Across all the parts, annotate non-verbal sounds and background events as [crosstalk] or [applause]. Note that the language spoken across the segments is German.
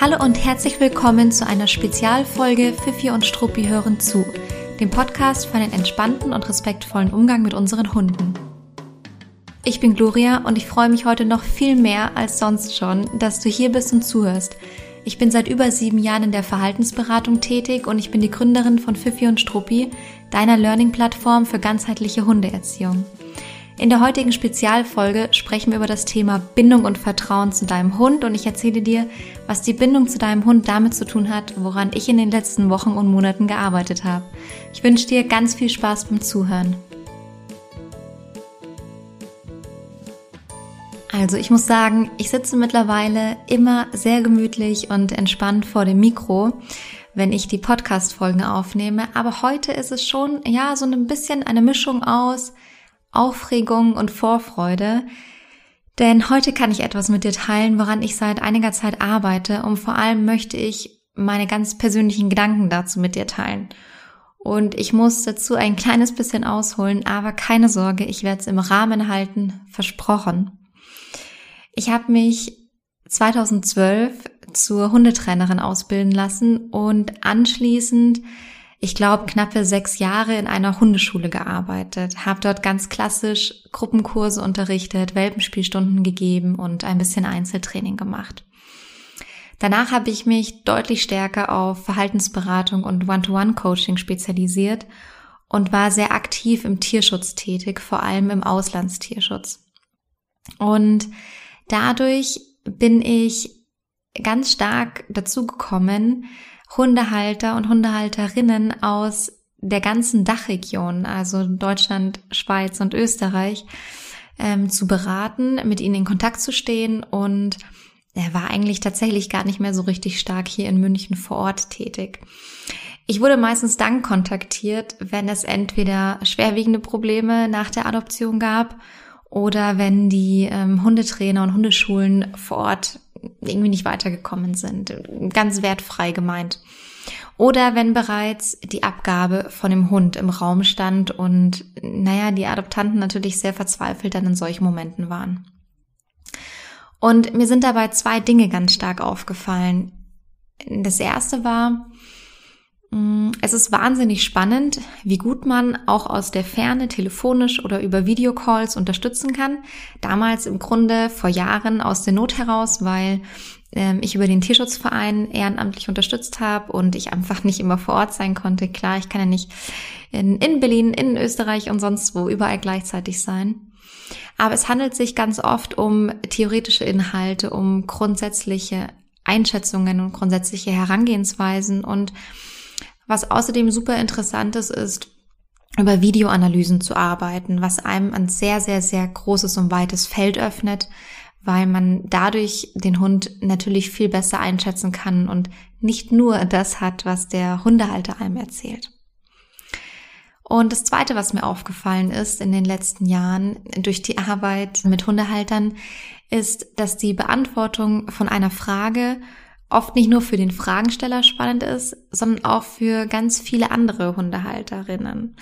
Hallo und herzlich willkommen zu einer Spezialfolge Fifi und Struppi hören zu, dem Podcast für einen entspannten und respektvollen Umgang mit unseren Hunden. Ich bin Gloria und ich freue mich heute noch viel mehr als sonst schon, dass du hier bist und zuhörst. Ich bin seit über sieben Jahren in der Verhaltensberatung tätig und ich bin die Gründerin von Fifi und Struppi, deiner Learning-Plattform für ganzheitliche Hundeerziehung. In der heutigen Spezialfolge sprechen wir über das Thema Bindung und Vertrauen zu deinem Hund und ich erzähle dir, was die Bindung zu deinem Hund damit zu tun hat, woran ich in den letzten Wochen und Monaten gearbeitet habe. Ich wünsche dir ganz viel Spaß beim Zuhören. Also ich muss sagen, ich sitze mittlerweile immer sehr gemütlich und entspannt vor dem Mikro, wenn ich die Podcast-Folgen aufnehme. Aber heute ist es schon, ja, so ein bisschen eine Mischung aus Aufregung und Vorfreude, denn heute kann ich etwas mit dir teilen, woran ich seit einiger Zeit arbeite und vor allem möchte ich meine ganz persönlichen Gedanken dazu mit dir teilen. Und ich muss dazu ein kleines bisschen ausholen, aber keine Sorge, ich werde es im Rahmen halten, versprochen. Ich habe mich 2012 zur Hundetrainerin ausbilden lassen und anschließend ich glaube, knappe sechs Jahre in einer Hundeschule gearbeitet, habe dort ganz klassisch Gruppenkurse unterrichtet, Welpenspielstunden gegeben und ein bisschen Einzeltraining gemacht. Danach habe ich mich deutlich stärker auf Verhaltensberatung und One-to-One-Coaching spezialisiert und war sehr aktiv im Tierschutz tätig, vor allem im Auslandstierschutz. Und dadurch bin ich ganz stark dazu gekommen, Hundehalter und Hundehalterinnen aus der ganzen Dachregion, also Deutschland, Schweiz und Österreich, ähm, zu beraten, mit ihnen in Kontakt zu stehen und er war eigentlich tatsächlich gar nicht mehr so richtig stark hier in München vor Ort tätig. Ich wurde meistens dann kontaktiert, wenn es entweder schwerwiegende Probleme nach der Adoption gab oder wenn die ähm, Hundetrainer und Hundeschulen vor Ort irgendwie nicht weitergekommen sind. Ganz wertfrei gemeint. Oder wenn bereits die Abgabe von dem Hund im Raum stand und, naja, die Adoptanten natürlich sehr verzweifelt dann in solchen Momenten waren. Und mir sind dabei zwei Dinge ganz stark aufgefallen. Das erste war, es ist wahnsinnig spannend, wie gut man auch aus der Ferne telefonisch oder über Videocalls unterstützen kann. Damals im Grunde vor Jahren aus der Not heraus, weil ähm, ich über den Tierschutzverein ehrenamtlich unterstützt habe und ich einfach nicht immer vor Ort sein konnte. Klar, ich kann ja nicht in, in Berlin, in Österreich und sonst wo überall gleichzeitig sein. Aber es handelt sich ganz oft um theoretische Inhalte, um grundsätzliche Einschätzungen und grundsätzliche Herangehensweisen und was außerdem super interessant ist, ist, über Videoanalysen zu arbeiten, was einem ein sehr, sehr, sehr großes und weites Feld öffnet, weil man dadurch den Hund natürlich viel besser einschätzen kann und nicht nur das hat, was der Hundehalter einem erzählt. Und das Zweite, was mir aufgefallen ist in den letzten Jahren durch die Arbeit mit Hundehaltern, ist, dass die Beantwortung von einer Frage oft nicht nur für den Fragensteller spannend ist, sondern auch für ganz viele andere Hundehalterinnen.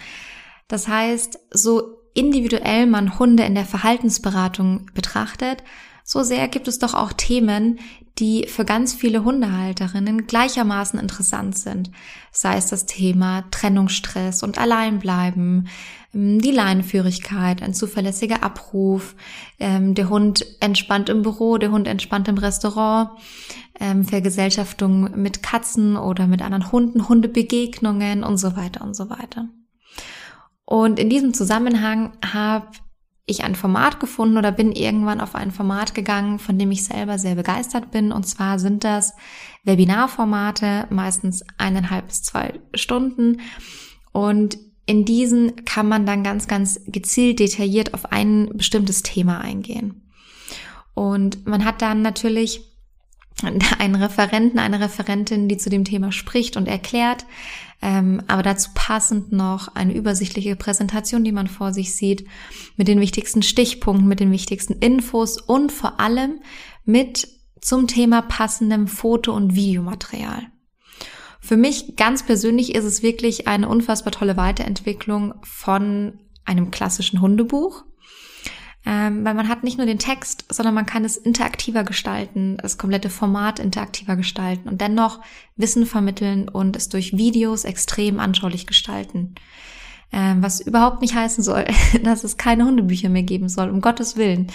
Das heißt, so individuell man Hunde in der Verhaltensberatung betrachtet, so sehr gibt es doch auch Themen, die für ganz viele Hundehalterinnen gleichermaßen interessant sind. Sei es das Thema Trennungsstress und Alleinbleiben, ähm, die Leinenführigkeit, ein zuverlässiger Abruf, ähm, der Hund entspannt im Büro, der Hund entspannt im Restaurant, ähm, Vergesellschaftung mit Katzen oder mit anderen Hunden, Hundebegegnungen und so weiter und so weiter. Und in diesem Zusammenhang habe ich ein Format gefunden oder bin irgendwann auf ein Format gegangen, von dem ich selber sehr begeistert bin. Und zwar sind das Webinarformate, meistens eineinhalb bis zwei Stunden. Und in diesen kann man dann ganz, ganz gezielt detailliert auf ein bestimmtes Thema eingehen. Und man hat dann natürlich [laughs] einen Referenten, eine Referentin, die zu dem Thema spricht und erklärt, ähm, aber dazu passend noch eine übersichtliche Präsentation, die man vor sich sieht, mit den wichtigsten Stichpunkten, mit den wichtigsten Infos und vor allem mit zum Thema passendem Foto- und Videomaterial. Für mich ganz persönlich ist es wirklich eine unfassbar tolle Weiterentwicklung von einem klassischen Hundebuch ähm, weil man hat nicht nur den Text, sondern man kann es interaktiver gestalten, das komplette Format interaktiver gestalten und dennoch Wissen vermitteln und es durch Videos extrem anschaulich gestalten. Ähm, was überhaupt nicht heißen soll, [laughs] dass es keine Hundebücher mehr geben soll, um Gottes Willen.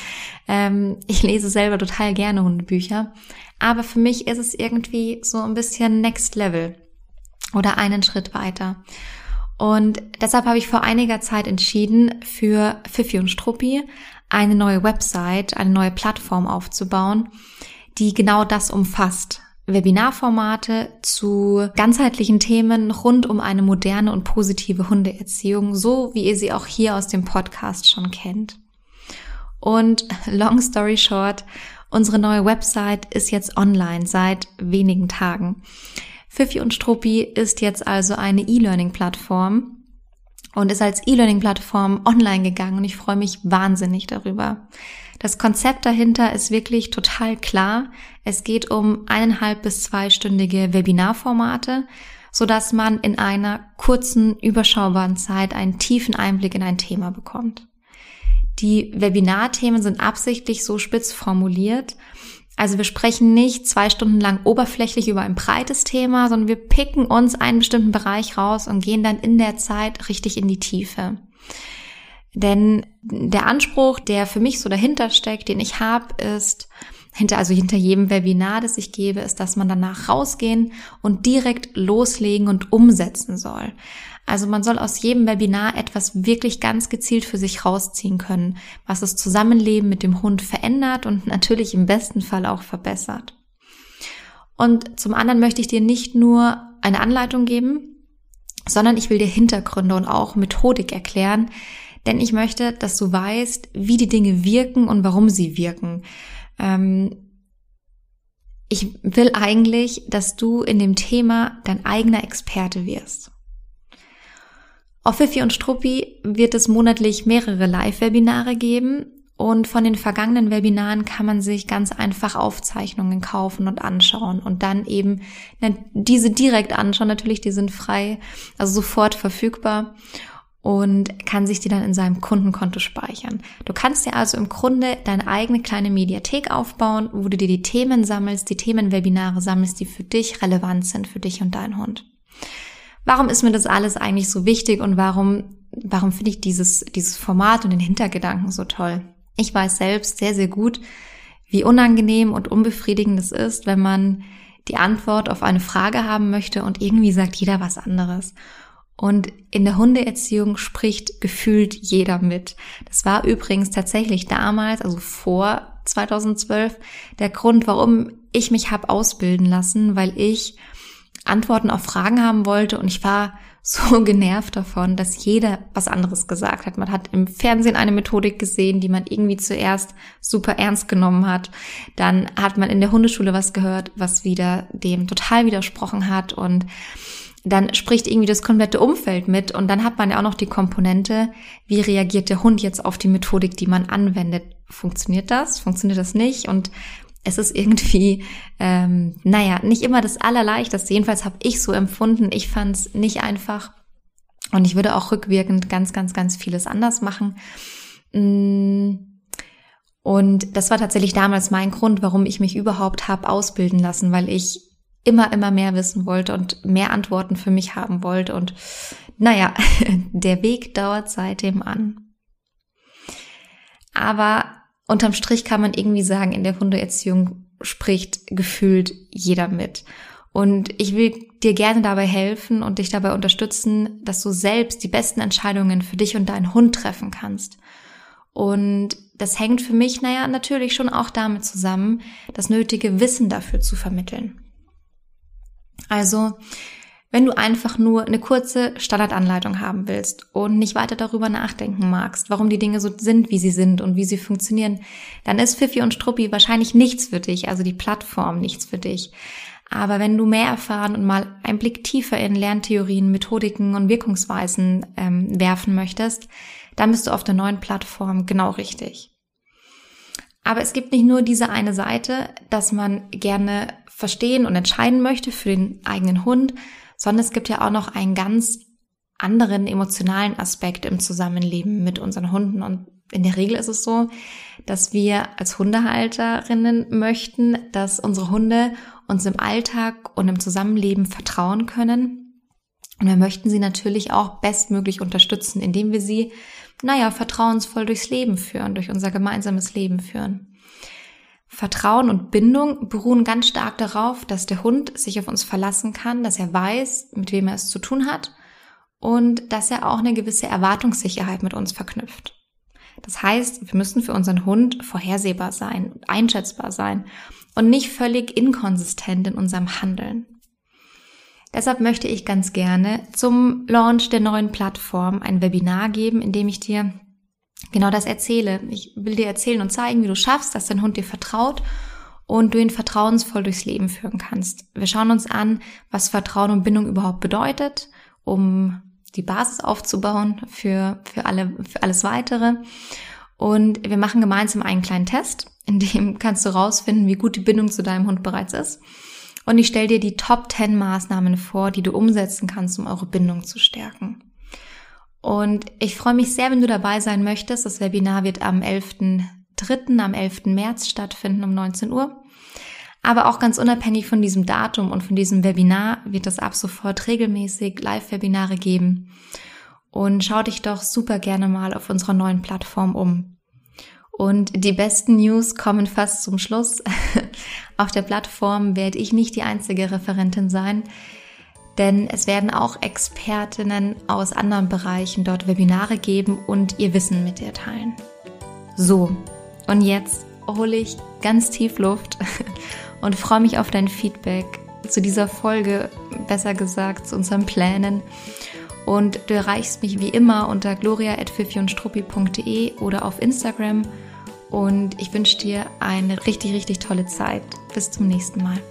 Ähm, ich lese selber total gerne Hundebücher, aber für mich ist es irgendwie so ein bisschen Next Level oder einen Schritt weiter. Und deshalb habe ich vor einiger Zeit entschieden, für Fifi und Struppi eine neue Website, eine neue Plattform aufzubauen, die genau das umfasst. Webinarformate zu ganzheitlichen Themen rund um eine moderne und positive Hundeerziehung, so wie ihr sie auch hier aus dem Podcast schon kennt. Und long story short, unsere neue Website ist jetzt online seit wenigen Tagen. Fifi und Struppi ist jetzt also eine E-Learning-Plattform, und ist als E-Learning-Plattform online gegangen und ich freue mich wahnsinnig darüber. Das Konzept dahinter ist wirklich total klar. Es geht um eineinhalb bis zweistündige Webinarformate, so dass man in einer kurzen, überschaubaren Zeit einen tiefen Einblick in ein Thema bekommt. Die Webinarthemen sind absichtlich so spitz formuliert, also wir sprechen nicht zwei Stunden lang oberflächlich über ein breites Thema, sondern wir picken uns einen bestimmten Bereich raus und gehen dann in der Zeit richtig in die Tiefe. Denn der Anspruch, der für mich so dahinter steckt, den ich habe, ist, hinter, also hinter jedem Webinar, das ich gebe, ist, dass man danach rausgehen und direkt loslegen und umsetzen soll. Also man soll aus jedem Webinar etwas wirklich ganz gezielt für sich rausziehen können, was das Zusammenleben mit dem Hund verändert und [laughs] natürlich im besten Fall auch verbessert. Und zum anderen möchte ich dir nicht nur eine Anleitung geben, sondern ich will dir Hintergründe und auch Methodik erklären, denn ich möchte, dass du weißt, wie die Dinge wirken und warum sie wirken. Ähm, ich will eigentlich, dass du in dem Thema dein eigener Experte wirst. Auf Fifi und Struppi wird es monatlich mehrere Live-Webinare geben und von den vergangenen Webinaren kann man sich ganz einfach Aufzeichnungen kaufen und anschauen und dann eben diese direkt anschauen. Natürlich, die sind frei, also sofort verfügbar und kann sich die dann in seinem Kundenkonto speichern. Du kannst dir also im Grunde deine eigene kleine Mediathek aufbauen, wo du dir die Themen sammelst, die Themenwebinare sammelst, die für dich relevant sind, für dich und deinen Hund warum ist mir das alles eigentlich so wichtig und warum, warum finde ich dieses, dieses Format und den Hintergedanken so toll? Ich weiß selbst sehr, sehr gut, wie unangenehm und unbefriedigend es ist, wenn man die Antwort auf eine Frage haben möchte und irgendwie sagt jeder was anderes. Und in der Hundeerziehung spricht gefühlt jeder mit. Das war übrigens tatsächlich damals, also vor 2012, der Grund, warum ich mich habe ausbilden lassen, weil ich Antworten auf Fragen haben wollte und ich war [laughs] so genervt davon, dass jeder was anderes gesagt hat. Man hat im Fernsehen eine Methodik gesehen, die man irgendwie zuerst super ernst genommen hat. Dann hat man in der Hundeschule was gehört, was wieder dem total widersprochen hat und dann spricht irgendwie das komplette Umfeld mit und dann hat man ja auch noch die Komponente, wie reagiert der Hund jetzt auf die Methodik, die man anwendet. Funktioniert das? Funktioniert das nicht? Und es ist irgendwie, ähm, naja, nicht immer das Allerleichteste. Jedenfalls habe ich so empfunden. Ich fand es nicht einfach. Und ich würde auch rückwirkend ganz, ganz, ganz vieles anders machen. Mm. Und das war tatsächlich damals mein Grund, warum ich mich überhaupt habe ausbilden lassen, weil ich immer, immer mehr wissen wollte und mehr Antworten für mich haben wollte. Und naja, [laughs] der Weg dauert seitdem an. Aber unterm Strich kann man irgendwie sagen, in der Hundeerziehung spricht gefühlt jeder mit. Und ich will dir gerne dabei helfen und dich dabei unterstützen, dass du selbst die besten Entscheidungen für dich und deinen Hund treffen kannst. Und das hängt für mich, naja, natürlich schon auch damit zusammen, das nötige Wissen dafür zu vermitteln. Also, wenn du einfach nur eine kurze Standardanleitung haben willst und nicht weiter darüber nachdenken magst, warum die Dinge so sind, wie sie sind und wie sie funktionieren, dann ist Fifi und Struppi wahrscheinlich nichts für dich, also die Plattform nichts für dich. Aber wenn du mehr erfahren und mal einen Blick tiefer in Lerntheorien, Methodiken und Wirkungsweisen ähm, werfen möchtest, dann bist du auf der neuen Plattform genau richtig. Aber es gibt nicht nur diese eine Seite, dass man gerne verstehen und entscheiden möchte für den eigenen Hund, sondern es gibt ja auch noch einen ganz anderen emotionalen Aspekte im Zusammenleben mit unseren Hunden. Und in der Regel ist es so, dass wir als Hundehalterinnen möchten, dass unsere Hunde uns im Alltag und im Zusammenleben vertrauen können. Und wir möchten sie natürlich auch bestmöglich unterstützen, indem wir sie, naja, vertrauensvoll durchs Leben führen, durch unser gemeinsames Leben führen. Vertrauen und Bindung beruhen ganz stark darauf, dass der Hund sich auf uns verlassen kann, dass er weiß, mit wem er es zu tun hat und dass er auch eine gewisse Erwartungssicherheit mit uns verknüpft. Das heißt, wir müssen für unseren Hund vorhersehbar sein, einschätzbar sein und nicht völlig inkonsistent in unserem Handeln. Deshalb möchte ich ganz gerne zum Launch der neuen Plattform ein Webinar geben, in dem ich dir genau das erzähle. Ich will dir erzählen und zeigen, wie du schaffst, dass dein Hund dir vertraut und du ihn vertrauensvoll durchs Leben führen kannst. Wir schauen uns an, was Vertrauen und Bindung überhaupt bedeutet, um die Basis aufzubauen für, für, alle, für alles weitere. Und wir machen gemeinsam einen kleinen Test, in dem kannst du rausfinden, wie gut die Bindung zu deinem Hund bereits ist. Und ich stelle dir die Top 10 Maßnahmen vor, die du umsetzen kannst, um eure Bindung zu stärken. Und ich freue mich sehr, wenn du dabei sein möchtest. Das Webinar wird am 11.3., am 11. März stattfinden um 19 Uhr. Aber auch ganz unabhängig von diesem Datum und von diesem Webinar wird es ab sofort regelmäßig Live-Webinare geben. Und schau dich doch super gerne mal auf unserer neuen Plattform um. Und die besten News kommen fast zum Schluss. [laughs] auf der Plattform werde ich nicht die einzige Referentin sein, denn es werden auch Expertinnen aus anderen Bereichen dort Webinare geben und ihr Wissen mit dir teilen. So, und jetzt hole ich ganz tief Luft [laughs] und freue mich auf dein Feedback zu dieser Folge, besser gesagt zu unseren Plänen. Und du erreichst mich wie immer unter gloria.fifiundstruppi.de oder auf Instagram. Und ich wünsche dir eine richtig, richtig tolle Zeit. Bis zum nächsten Mal.